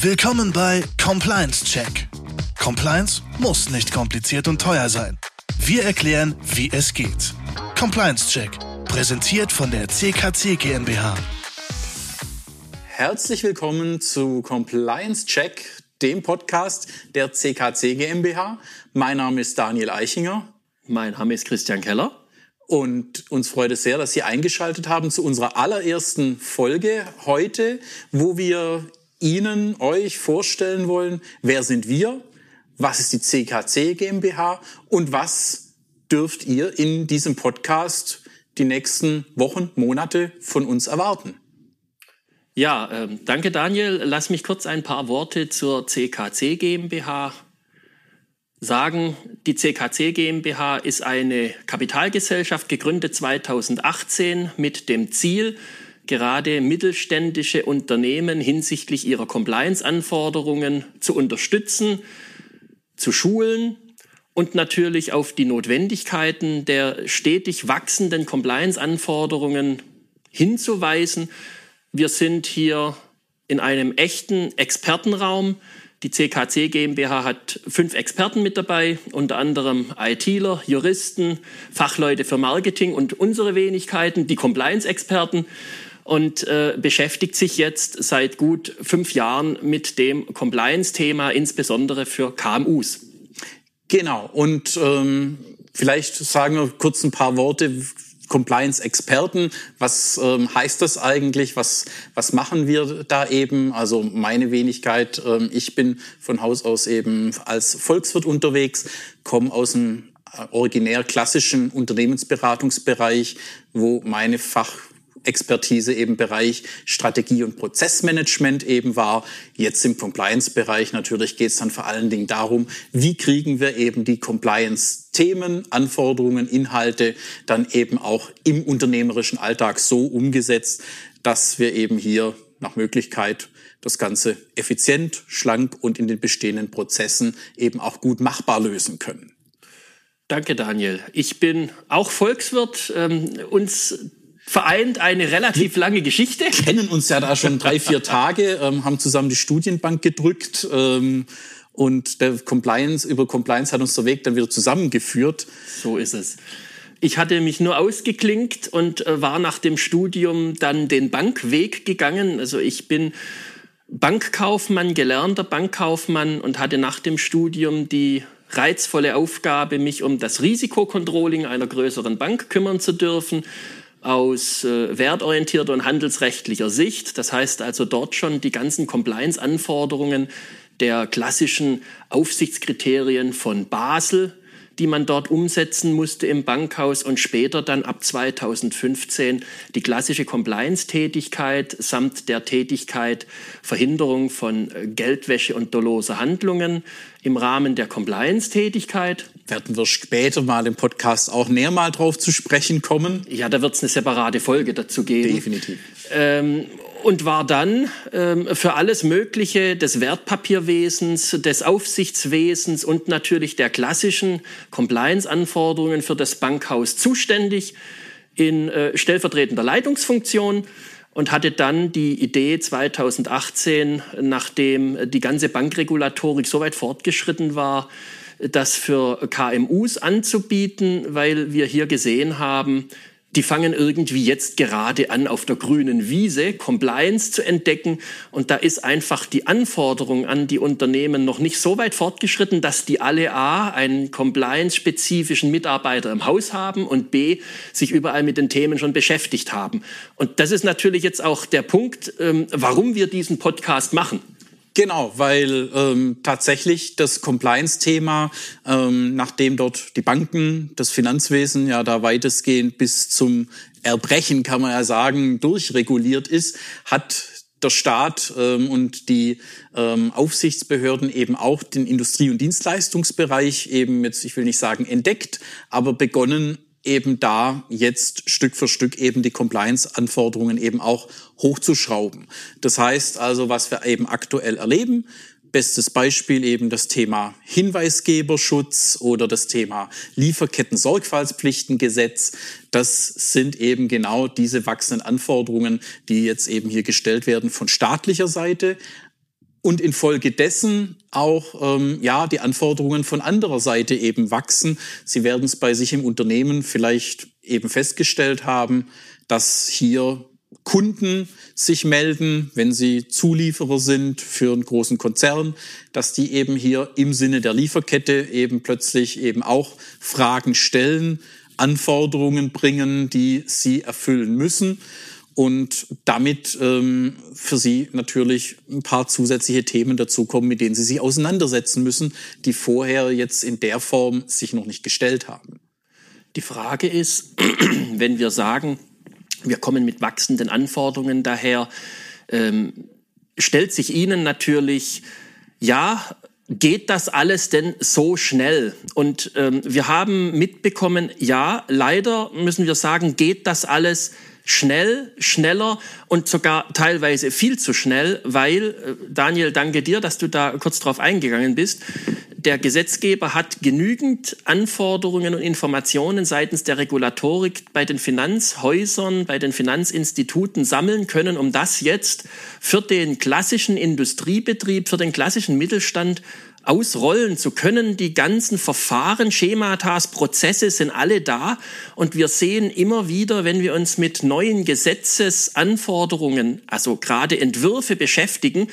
Willkommen bei Compliance Check. Compliance muss nicht kompliziert und teuer sein. Wir erklären, wie es geht. Compliance Check, präsentiert von der CKC GmbH. Herzlich willkommen zu Compliance Check, dem Podcast der CKC GmbH. Mein Name ist Daniel Eichinger. Mein Name ist Christian Keller. Und uns freut es sehr, dass Sie eingeschaltet haben zu unserer allerersten Folge heute, wo wir Ihnen, euch vorstellen wollen, wer sind wir, was ist die CKC GmbH und was dürft ihr in diesem Podcast die nächsten Wochen, Monate von uns erwarten. Ja, äh, danke Daniel. Lass mich kurz ein paar Worte zur CKC GmbH sagen, die CKC GmbH ist eine Kapitalgesellschaft, gegründet 2018 mit dem Ziel, gerade mittelständische Unternehmen hinsichtlich ihrer Compliance-Anforderungen zu unterstützen, zu schulen und natürlich auf die Notwendigkeiten der stetig wachsenden Compliance-Anforderungen hinzuweisen. Wir sind hier in einem echten Expertenraum. Die CKC GmbH hat fünf Experten mit dabei, unter anderem ITler, Juristen, Fachleute für Marketing und unsere Wenigkeiten, die Compliance-Experten und äh, beschäftigt sich jetzt seit gut fünf Jahren mit dem Compliance-Thema, insbesondere für KMUs. Genau, und ähm, vielleicht sagen wir kurz ein paar Worte, Compliance-Experten. Was ähm, heißt das eigentlich? Was, was machen wir da eben? Also meine Wenigkeit, ähm, ich bin von Haus aus eben als Volkswirt unterwegs, komme aus dem äh, originär klassischen Unternehmensberatungsbereich, wo meine Fach Expertise eben Bereich Strategie und Prozessmanagement eben war. Jetzt im Compliance-Bereich natürlich geht es dann vor allen Dingen darum, wie kriegen wir eben die Compliance-Themen, Anforderungen, Inhalte dann eben auch im unternehmerischen Alltag so umgesetzt, dass wir eben hier nach Möglichkeit das Ganze effizient, schlank und in den bestehenden Prozessen eben auch gut machbar lösen können. Danke, Daniel. Ich bin auch Volkswirt. Ähm, uns vereint eine relativ lange Geschichte. Wir kennen uns ja da schon drei, vier Tage, ähm, haben zusammen die Studienbank gedrückt ähm, und der Compliance, über Compliance hat uns der Weg dann wieder zusammengeführt. So ist es. Ich hatte mich nur ausgeklinkt und äh, war nach dem Studium dann den Bankweg gegangen. Also ich bin Bankkaufmann, gelernter Bankkaufmann und hatte nach dem Studium die reizvolle Aufgabe, mich um das Risikokontrolling einer größeren Bank kümmern zu dürfen aus äh, wertorientierter und handelsrechtlicher Sicht. Das heißt also dort schon die ganzen Compliance-Anforderungen der klassischen Aufsichtskriterien von Basel die man dort umsetzen musste im Bankhaus und später dann ab 2015 die klassische Compliance-Tätigkeit samt der Tätigkeit Verhinderung von äh, Geldwäsche und doloser Handlungen im Rahmen der Compliance-Tätigkeit. Werden wir später mal im Podcast auch näher mal drauf zu sprechen kommen? Ja, da wird es eine separate Folge dazu geben. Definitiv. Ähm, und war dann ähm, für alles Mögliche des Wertpapierwesens, des Aufsichtswesens und natürlich der klassischen Compliance-Anforderungen für das Bankhaus zuständig in äh, stellvertretender Leitungsfunktion und hatte dann die Idee 2018, nachdem die ganze Bankregulatorik so weit fortgeschritten war, das für KMUs anzubieten, weil wir hier gesehen haben, die fangen irgendwie jetzt gerade an, auf der grünen Wiese Compliance zu entdecken. Und da ist einfach die Anforderung an die Unternehmen noch nicht so weit fortgeschritten, dass die alle A, einen compliance-spezifischen Mitarbeiter im Haus haben und B, sich überall mit den Themen schon beschäftigt haben. Und das ist natürlich jetzt auch der Punkt, ähm, warum wir diesen Podcast machen. Genau, weil ähm, tatsächlich das Compliance-Thema, ähm, nachdem dort die Banken, das Finanzwesen ja da weitestgehend bis zum Erbrechen, kann man ja sagen, durchreguliert ist, hat der Staat ähm, und die ähm, Aufsichtsbehörden eben auch den Industrie- und Dienstleistungsbereich eben jetzt, ich will nicht sagen entdeckt, aber begonnen eben da jetzt Stück für Stück eben die Compliance-Anforderungen eben auch hochzuschrauben. Das heißt also, was wir eben aktuell erleben, Bestes Beispiel eben das Thema Hinweisgeberschutz oder das Thema Lieferketten-Sorgfaltspflichtengesetz. Das sind eben genau diese wachsenden Anforderungen, die jetzt eben hier gestellt werden von staatlicher Seite, und infolgedessen auch ähm, ja die Anforderungen von anderer Seite eben wachsen. Sie werden es bei sich im Unternehmen vielleicht eben festgestellt haben, dass hier Kunden sich melden, wenn sie Zulieferer sind für einen großen Konzern, dass die eben hier im Sinne der Lieferkette eben plötzlich eben auch Fragen stellen, Anforderungen bringen, die sie erfüllen müssen und damit ähm, für Sie natürlich ein paar zusätzliche Themen dazukommen, mit denen Sie sich auseinandersetzen müssen, die vorher jetzt in der Form sich noch nicht gestellt haben. Die Frage ist, wenn wir sagen, wir kommen mit wachsenden Anforderungen daher, ähm, stellt sich Ihnen natürlich, ja, geht das alles denn so schnell? Und ähm, wir haben mitbekommen, ja, leider müssen wir sagen, geht das alles schnell, schneller und sogar teilweise viel zu schnell, weil, äh, Daniel, danke dir, dass du da kurz drauf eingegangen bist. Der Gesetzgeber hat genügend Anforderungen und Informationen seitens der Regulatorik bei den Finanzhäusern, bei den Finanzinstituten sammeln können, um das jetzt für den klassischen Industriebetrieb, für den klassischen Mittelstand ausrollen zu können. Die ganzen Verfahren, Schematas, Prozesse sind alle da. Und wir sehen immer wieder, wenn wir uns mit neuen Gesetzesanforderungen, also gerade Entwürfe beschäftigen,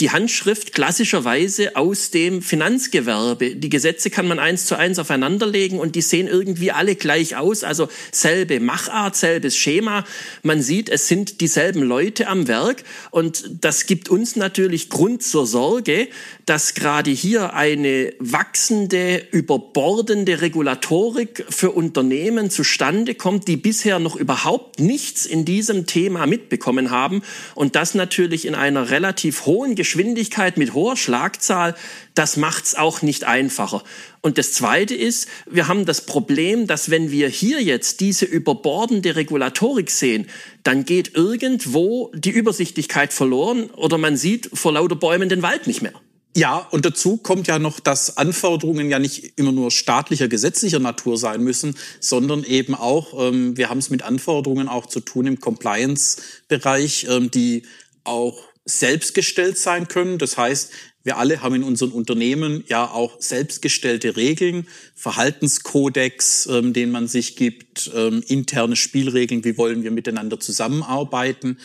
die Handschrift klassischerweise aus dem Finanzgewerbe. Die Gesetze kann man eins zu eins aufeinanderlegen und die sehen irgendwie alle gleich aus. Also selbe Machart, selbes Schema. Man sieht, es sind dieselben Leute am Werk und das gibt uns natürlich Grund zur Sorge, dass gerade hier eine wachsende, überbordende Regulatorik für Unternehmen zustande kommt, die bisher noch überhaupt nichts in diesem Thema mitbekommen haben und das natürlich in einer relativ hohen Geschwindigkeit mit hoher Schlagzahl, das macht's auch nicht einfacher. Und das Zweite ist, wir haben das Problem, dass wenn wir hier jetzt diese überbordende Regulatorik sehen, dann geht irgendwo die Übersichtlichkeit verloren oder man sieht vor lauter Bäumen den Wald nicht mehr. Ja, und dazu kommt ja noch, dass Anforderungen ja nicht immer nur staatlicher, gesetzlicher Natur sein müssen, sondern eben auch, ähm, wir haben es mit Anforderungen auch zu tun im Compliance-Bereich, ähm, die auch selbstgestellt sein können. Das heißt, wir alle haben in unseren Unternehmen ja auch selbstgestellte Regeln, Verhaltenskodex, ähm, den man sich gibt, ähm, interne Spielregeln, wie wollen wir miteinander zusammenarbeiten,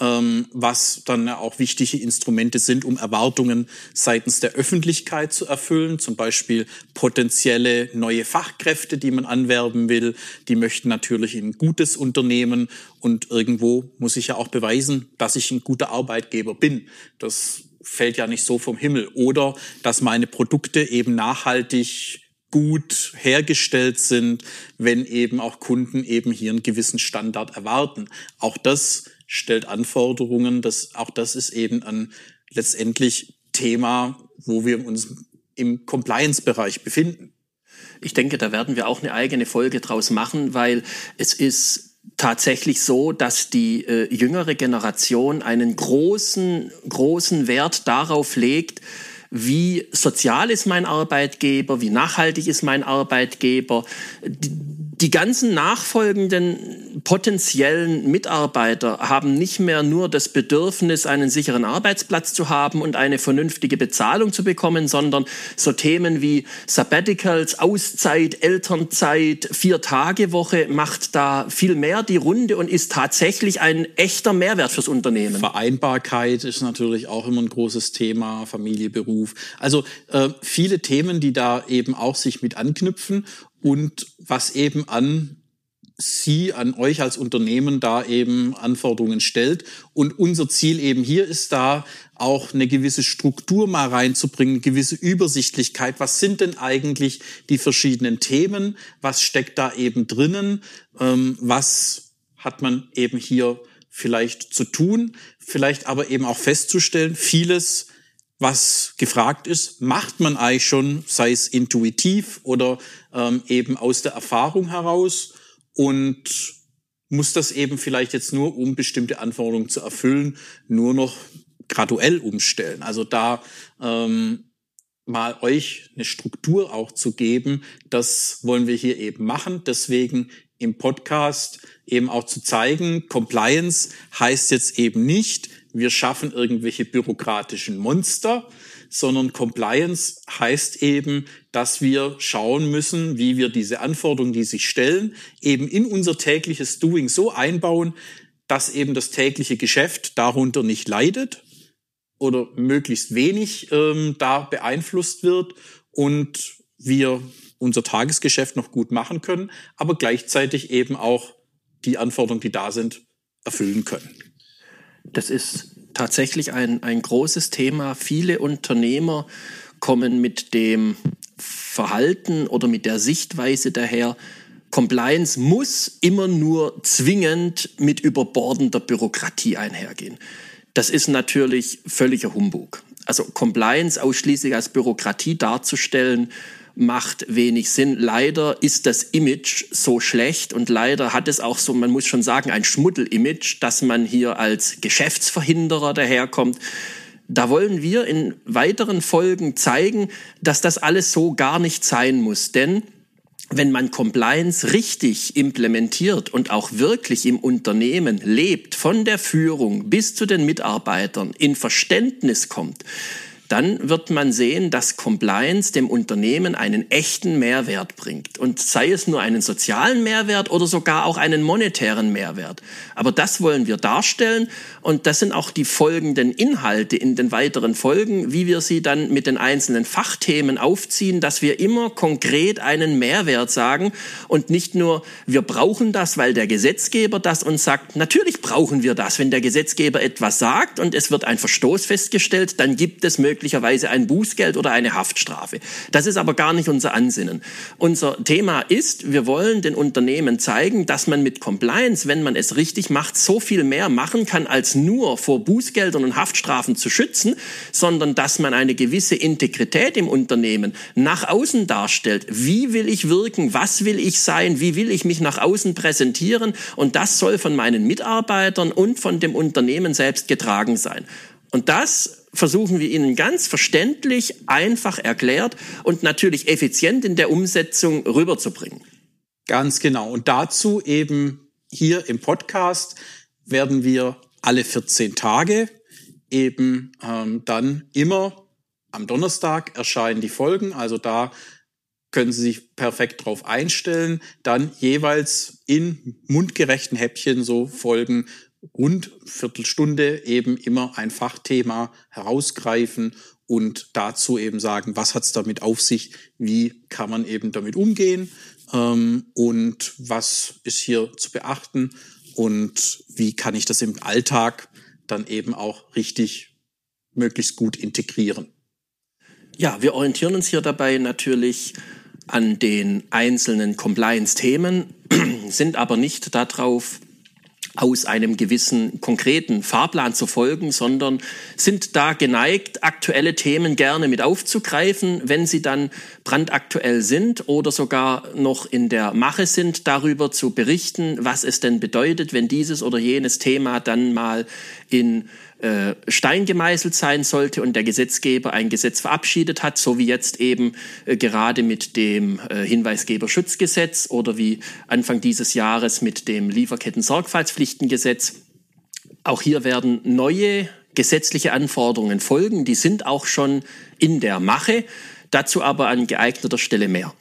ähm, was dann auch wichtige Instrumente sind, um Erwartungen seitens der Öffentlichkeit zu erfüllen, zum Beispiel potenzielle neue Fachkräfte, die man anwerben will, die möchten natürlich in ein gutes Unternehmen und irgendwo muss ich ja auch beweisen, dass ich ein guter Arbeitgeber bin. Das fällt ja nicht so vom Himmel. Oder dass meine Produkte eben nachhaltig gut hergestellt sind, wenn eben auch Kunden eben hier einen gewissen Standard erwarten. Auch das stellt Anforderungen, das, auch das ist eben ein letztendlich Thema, wo wir uns im Compliance-Bereich befinden. Ich denke, da werden wir auch eine eigene Folge draus machen, weil es ist tatsächlich so, dass die äh, jüngere Generation einen großen, großen Wert darauf legt, wie sozial ist mein Arbeitgeber, wie nachhaltig ist mein Arbeitgeber. Die, die ganzen nachfolgenden potenziellen Mitarbeiter haben nicht mehr nur das Bedürfnis, einen sicheren Arbeitsplatz zu haben und eine vernünftige Bezahlung zu bekommen, sondern so Themen wie Sabbaticals, Auszeit, Elternzeit, Vier-Tage-Woche macht da viel mehr die Runde und ist tatsächlich ein echter Mehrwert fürs Unternehmen. Vereinbarkeit ist natürlich auch immer ein großes Thema, Familie, Beruf. Also äh, viele Themen, die da eben auch sich mit anknüpfen und was eben an Sie, an euch als Unternehmen da eben Anforderungen stellt. Und unser Ziel eben hier ist da auch eine gewisse Struktur mal reinzubringen, gewisse Übersichtlichkeit. Was sind denn eigentlich die verschiedenen Themen? Was steckt da eben drinnen? Ähm, was hat man eben hier vielleicht zu tun? Vielleicht aber eben auch festzustellen, vieles was gefragt ist, macht man eigentlich schon, sei es intuitiv oder ähm, eben aus der Erfahrung heraus und muss das eben vielleicht jetzt nur, um bestimmte Anforderungen zu erfüllen, nur noch graduell umstellen. Also da ähm, mal euch eine Struktur auch zu geben, das wollen wir hier eben machen. Deswegen im Podcast eben auch zu zeigen, Compliance heißt jetzt eben nicht, wir schaffen irgendwelche bürokratischen Monster, sondern Compliance heißt eben, dass wir schauen müssen, wie wir diese Anforderungen, die sich stellen, eben in unser tägliches Doing so einbauen, dass eben das tägliche Geschäft darunter nicht leidet oder möglichst wenig ähm, da beeinflusst wird und wir unser Tagesgeschäft noch gut machen können, aber gleichzeitig eben auch die Anforderungen, die da sind, erfüllen können. Das ist tatsächlich ein, ein großes Thema. Viele Unternehmer kommen mit dem Verhalten oder mit der Sichtweise daher, Compliance muss immer nur zwingend mit überbordender Bürokratie einhergehen. Das ist natürlich völliger Humbug. Also Compliance ausschließlich als Bürokratie darzustellen, macht wenig Sinn. Leider ist das Image so schlecht und leider hat es auch so, man muss schon sagen, ein Schmuddel-Image, dass man hier als Geschäftsverhinderer daherkommt. Da wollen wir in weiteren Folgen zeigen, dass das alles so gar nicht sein muss, denn wenn man Compliance richtig implementiert und auch wirklich im Unternehmen lebt, von der Führung bis zu den Mitarbeitern in Verständnis kommt, dann wird man sehen, dass Compliance dem Unternehmen einen echten Mehrwert bringt. Und sei es nur einen sozialen Mehrwert oder sogar auch einen monetären Mehrwert. Aber das wollen wir darstellen und das sind auch die folgenden Inhalte in den weiteren Folgen, wie wir sie dann mit den einzelnen Fachthemen aufziehen, dass wir immer konkret einen Mehrwert sagen und nicht nur, wir brauchen das, weil der Gesetzgeber das uns sagt. Natürlich brauchen wir das. Wenn der Gesetzgeber etwas sagt und es wird ein Verstoß festgestellt, dann gibt es Möglichkeiten, möglicherweise ein Bußgeld oder eine Haftstrafe. Das ist aber gar nicht unser Ansinnen. Unser Thema ist, wir wollen den Unternehmen zeigen, dass man mit Compliance, wenn man es richtig macht, so viel mehr machen kann, als nur vor Bußgeldern und Haftstrafen zu schützen, sondern dass man eine gewisse Integrität im Unternehmen nach außen darstellt. Wie will ich wirken? Was will ich sein? Wie will ich mich nach außen präsentieren? Und das soll von meinen Mitarbeitern und von dem Unternehmen selbst getragen sein. Und das versuchen wir Ihnen ganz verständlich, einfach erklärt und natürlich effizient in der Umsetzung rüberzubringen. Ganz genau. Und dazu eben hier im Podcast werden wir alle 14 Tage eben ähm, dann immer am Donnerstag erscheinen die Folgen. Also da können Sie sich perfekt drauf einstellen. Dann jeweils in mundgerechten Häppchen so Folgen rund Viertelstunde eben immer ein Fachthema herausgreifen und dazu eben sagen, was hat es damit auf sich, wie kann man eben damit umgehen ähm, und was ist hier zu beachten und wie kann ich das im Alltag dann eben auch richtig möglichst gut integrieren. Ja, wir orientieren uns hier dabei natürlich an den einzelnen Compliance-Themen, sind aber nicht darauf aus einem gewissen konkreten Fahrplan zu folgen, sondern sind da geneigt, aktuelle Themen gerne mit aufzugreifen, wenn sie dann brandaktuell sind oder sogar noch in der Mache sind, darüber zu berichten, was es denn bedeutet, wenn dieses oder jenes Thema dann mal in äh, Stein gemeißelt sein sollte und der Gesetzgeber ein Gesetz verabschiedet hat, so wie jetzt eben äh, gerade mit dem äh, Hinweisgeberschutzgesetz oder wie Anfang dieses Jahres mit dem Lieferketten-Sorgfaltspflichtengesetz. Auch hier werden neue gesetzliche Anforderungen folgen, die sind auch schon in der Mache, dazu aber an geeigneter Stelle mehr.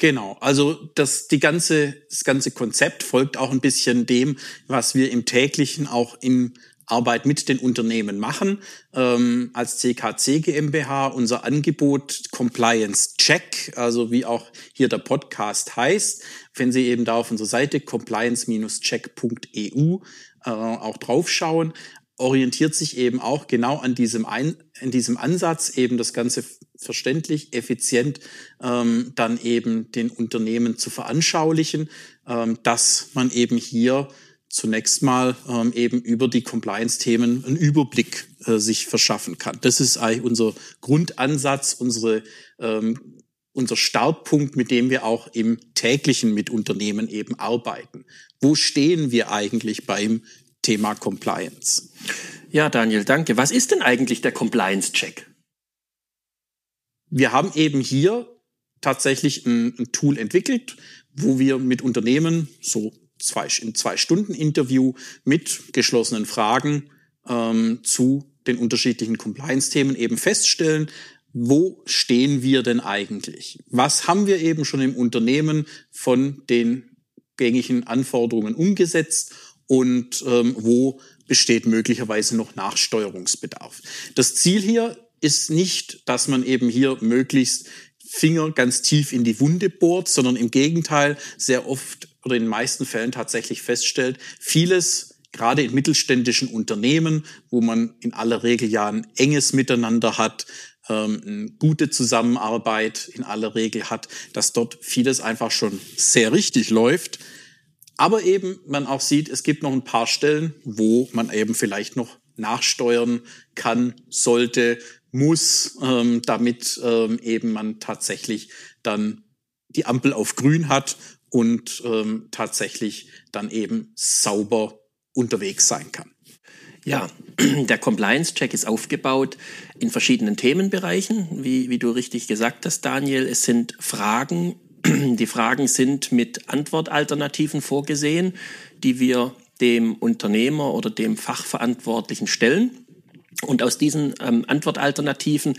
Genau, also das, die ganze, das ganze Konzept folgt auch ein bisschen dem, was wir im täglichen auch im Arbeit mit den Unternehmen machen. Ähm, als CKC GmbH unser Angebot Compliance Check, also wie auch hier der Podcast heißt, wenn Sie eben da auf unserer Seite compliance-check.eu äh, auch draufschauen, orientiert sich eben auch genau an diesem, Ein in diesem Ansatz, eben das Ganze verständlich, effizient ähm, dann eben den Unternehmen zu veranschaulichen, ähm, dass man eben hier zunächst mal ähm, eben über die Compliance-Themen einen Überblick äh, sich verschaffen kann. Das ist eigentlich unser Grundansatz, unsere, ähm, unser Startpunkt, mit dem wir auch im täglichen mit Unternehmen eben arbeiten. Wo stehen wir eigentlich beim Thema Compliance? Ja, Daniel, danke. Was ist denn eigentlich der Compliance-Check? Wir haben eben hier tatsächlich ein, ein Tool entwickelt, wo wir mit Unternehmen so zwei, in zwei Stunden Interview mit geschlossenen Fragen ähm, zu den unterschiedlichen Compliance-Themen eben feststellen, wo stehen wir denn eigentlich? Was haben wir eben schon im Unternehmen von den gängigen Anforderungen umgesetzt und ähm, wo besteht möglicherweise noch Nachsteuerungsbedarf? Das Ziel hier ist nicht, dass man eben hier möglichst Finger ganz tief in die Wunde bohrt, sondern im Gegenteil sehr oft oder in den meisten Fällen tatsächlich feststellt, vieles gerade in mittelständischen Unternehmen, wo man in aller Regel ja ein enges Miteinander hat, ähm, eine gute Zusammenarbeit in aller Regel hat, dass dort vieles einfach schon sehr richtig läuft. Aber eben man auch sieht, es gibt noch ein paar Stellen, wo man eben vielleicht noch nachsteuern kann, sollte, muss, ähm, damit ähm, eben man tatsächlich dann die Ampel auf grün hat und ähm, tatsächlich dann eben sauber unterwegs sein kann. Ja, der Compliance-Check ist aufgebaut in verschiedenen Themenbereichen, wie, wie du richtig gesagt hast, Daniel. Es sind Fragen, die Fragen sind mit Antwortalternativen vorgesehen, die wir dem Unternehmer oder dem Fachverantwortlichen stellen. Und aus diesen ähm, Antwortalternativen,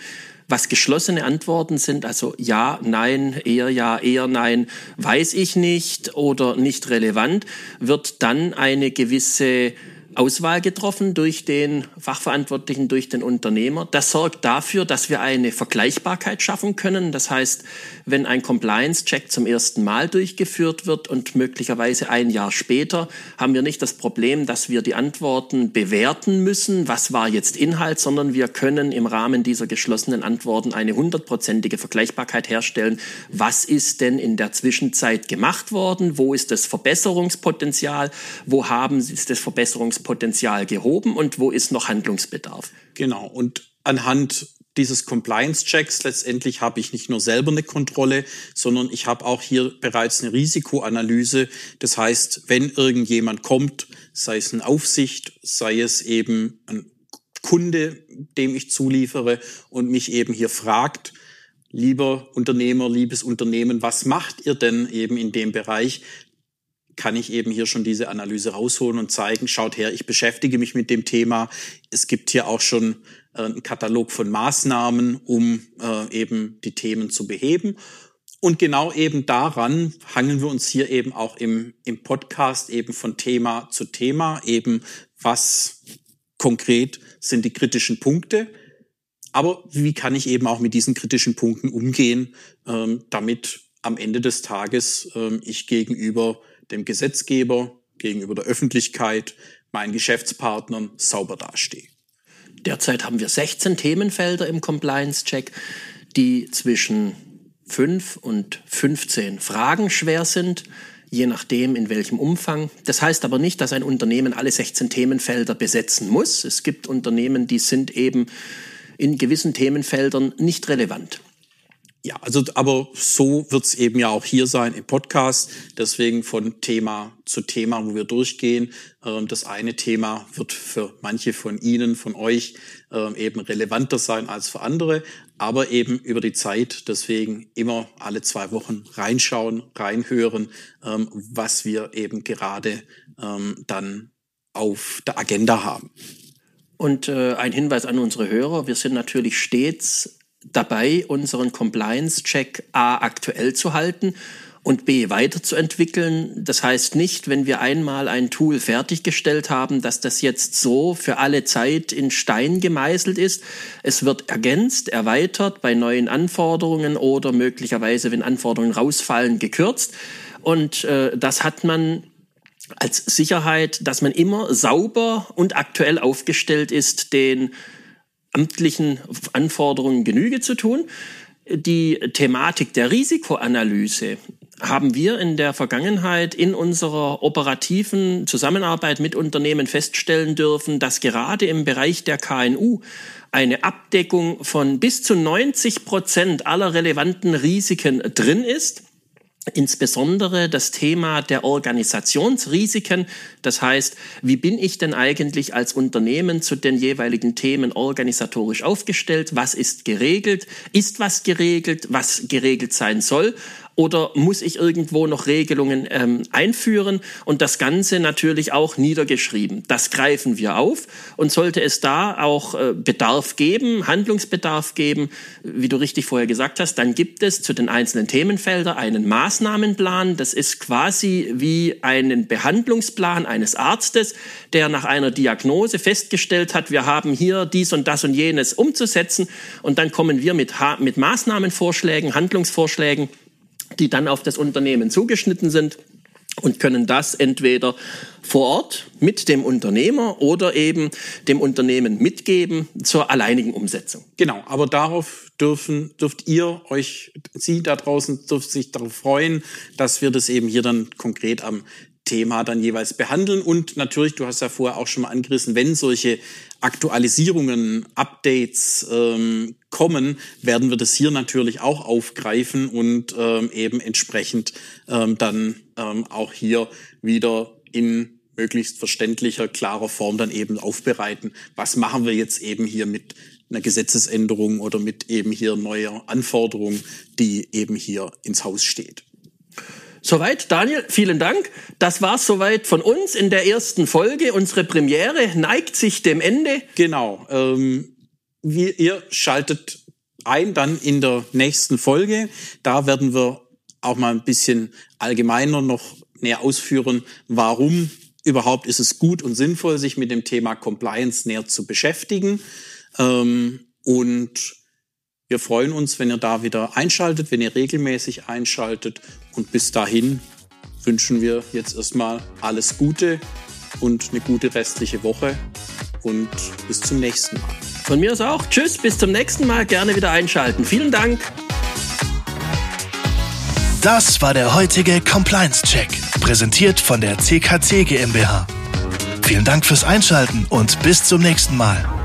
was geschlossene Antworten sind, also ja, nein, eher ja, eher nein, weiß ich nicht oder nicht relevant, wird dann eine gewisse Auswahl getroffen durch den Fachverantwortlichen, durch den Unternehmer. Das sorgt dafür, dass wir eine Vergleichbarkeit schaffen können. Das heißt, wenn ein Compliance-Check zum ersten Mal durchgeführt wird und möglicherweise ein Jahr später, haben wir nicht das Problem, dass wir die Antworten bewerten müssen, was war jetzt Inhalt, sondern wir können im Rahmen dieser geschlossenen Antworten eine hundertprozentige Vergleichbarkeit herstellen. Was ist denn in der Zwischenzeit gemacht worden? Wo ist das Verbesserungspotenzial? Wo haben Sie das Verbesserungspotenzial gehoben und wo ist noch Handlungsbedarf? Genau. Und anhand dieses Compliance-Checks letztendlich habe ich nicht nur selber eine Kontrolle, sondern ich habe auch hier bereits eine Risikoanalyse. Das heißt, wenn irgendjemand kommt, sei es eine Aufsicht, sei es eben ein Kunde, dem ich zuliefere und mich eben hier fragt, lieber Unternehmer, liebes Unternehmen, was macht ihr denn eben in dem Bereich? Kann ich eben hier schon diese Analyse rausholen und zeigen, schaut her, ich beschäftige mich mit dem Thema. Es gibt hier auch schon äh, einen Katalog von Maßnahmen, um äh, eben die Themen zu beheben. Und genau eben daran hangeln wir uns hier eben auch im, im Podcast eben von Thema zu Thema, eben was konkret sind die kritischen Punkte. Aber wie kann ich eben auch mit diesen kritischen Punkten umgehen, ähm, damit am Ende des Tages ähm, ich gegenüber dem Gesetzgeber, gegenüber der Öffentlichkeit, meinen Geschäftspartnern sauber dastehe. Derzeit haben wir 16 Themenfelder im Compliance-Check, die zwischen 5 und 15 Fragen schwer sind, je nachdem in welchem Umfang. Das heißt aber nicht, dass ein Unternehmen alle 16 Themenfelder besetzen muss. Es gibt Unternehmen, die sind eben in gewissen Themenfeldern nicht relevant. Ja, also aber so wird's eben ja auch hier sein im Podcast. Deswegen von Thema zu Thema, wo wir durchgehen. Ähm, das eine Thema wird für manche von Ihnen, von euch ähm, eben relevanter sein als für andere, aber eben über die Zeit. Deswegen immer alle zwei Wochen reinschauen, reinhören, ähm, was wir eben gerade dann auf der Agenda haben. Und äh, ein Hinweis an unsere Hörer, wir sind natürlich stets dabei, unseren Compliance-Check A aktuell zu halten und B weiterzuentwickeln. Das heißt nicht, wenn wir einmal ein Tool fertiggestellt haben, dass das jetzt so für alle Zeit in Stein gemeißelt ist. Es wird ergänzt, erweitert bei neuen Anforderungen oder möglicherweise, wenn Anforderungen rausfallen, gekürzt. Und äh, das hat man als Sicherheit, dass man immer sauber und aktuell aufgestellt ist, den amtlichen Anforderungen Genüge zu tun. Die Thematik der Risikoanalyse haben wir in der Vergangenheit in unserer operativen Zusammenarbeit mit Unternehmen feststellen dürfen, dass gerade im Bereich der KNU eine Abdeckung von bis zu 90 Prozent aller relevanten Risiken drin ist. Insbesondere das Thema der Organisationsrisiken. Das heißt, wie bin ich denn eigentlich als Unternehmen zu den jeweiligen Themen organisatorisch aufgestellt? Was ist geregelt? Ist was geregelt? Was geregelt sein soll? Oder muss ich irgendwo noch Regelungen ähm, einführen und das Ganze natürlich auch niedergeschrieben. Das greifen wir auf und sollte es da auch äh, Bedarf geben, Handlungsbedarf geben, wie du richtig vorher gesagt hast, dann gibt es zu den einzelnen Themenfeldern einen Maßnahmenplan. Das ist quasi wie einen Behandlungsplan eines Arztes, der nach einer Diagnose festgestellt hat, wir haben hier dies und das und jenes umzusetzen und dann kommen wir mit, mit Maßnahmenvorschlägen, Handlungsvorschlägen die dann auf das Unternehmen zugeschnitten sind und können das entweder vor Ort mit dem Unternehmer oder eben dem Unternehmen mitgeben zur alleinigen Umsetzung. Genau, aber darauf dürfen, dürft ihr euch, Sie da draußen dürft sich darauf freuen, dass wir das eben hier dann konkret am Thema dann jeweils behandeln. Und natürlich, du hast ja vorher auch schon mal angerissen, wenn solche Aktualisierungen, Updates ähm, kommen, werden wir das hier natürlich auch aufgreifen und ähm, eben entsprechend ähm, dann ähm, auch hier wieder in möglichst verständlicher, klarer Form dann eben aufbereiten. Was machen wir jetzt eben hier mit einer Gesetzesänderung oder mit eben hier neuer Anforderung, die eben hier ins Haus steht. Soweit, Daniel, vielen Dank. Das war's soweit von uns in der ersten Folge. Unsere Premiere neigt sich dem Ende. Genau. Ähm, wir, ihr schaltet ein dann in der nächsten Folge. Da werden wir auch mal ein bisschen allgemeiner noch näher ausführen, warum überhaupt ist es gut und sinnvoll, sich mit dem Thema Compliance näher zu beschäftigen. Ähm, und wir freuen uns, wenn ihr da wieder einschaltet, wenn ihr regelmäßig einschaltet. Und bis dahin wünschen wir jetzt erstmal alles Gute und eine gute restliche Woche. Und bis zum nächsten Mal. Von mir aus auch. Tschüss, bis zum nächsten Mal. Gerne wieder einschalten. Vielen Dank. Das war der heutige Compliance Check, präsentiert von der CKC GmbH. Vielen Dank fürs Einschalten und bis zum nächsten Mal.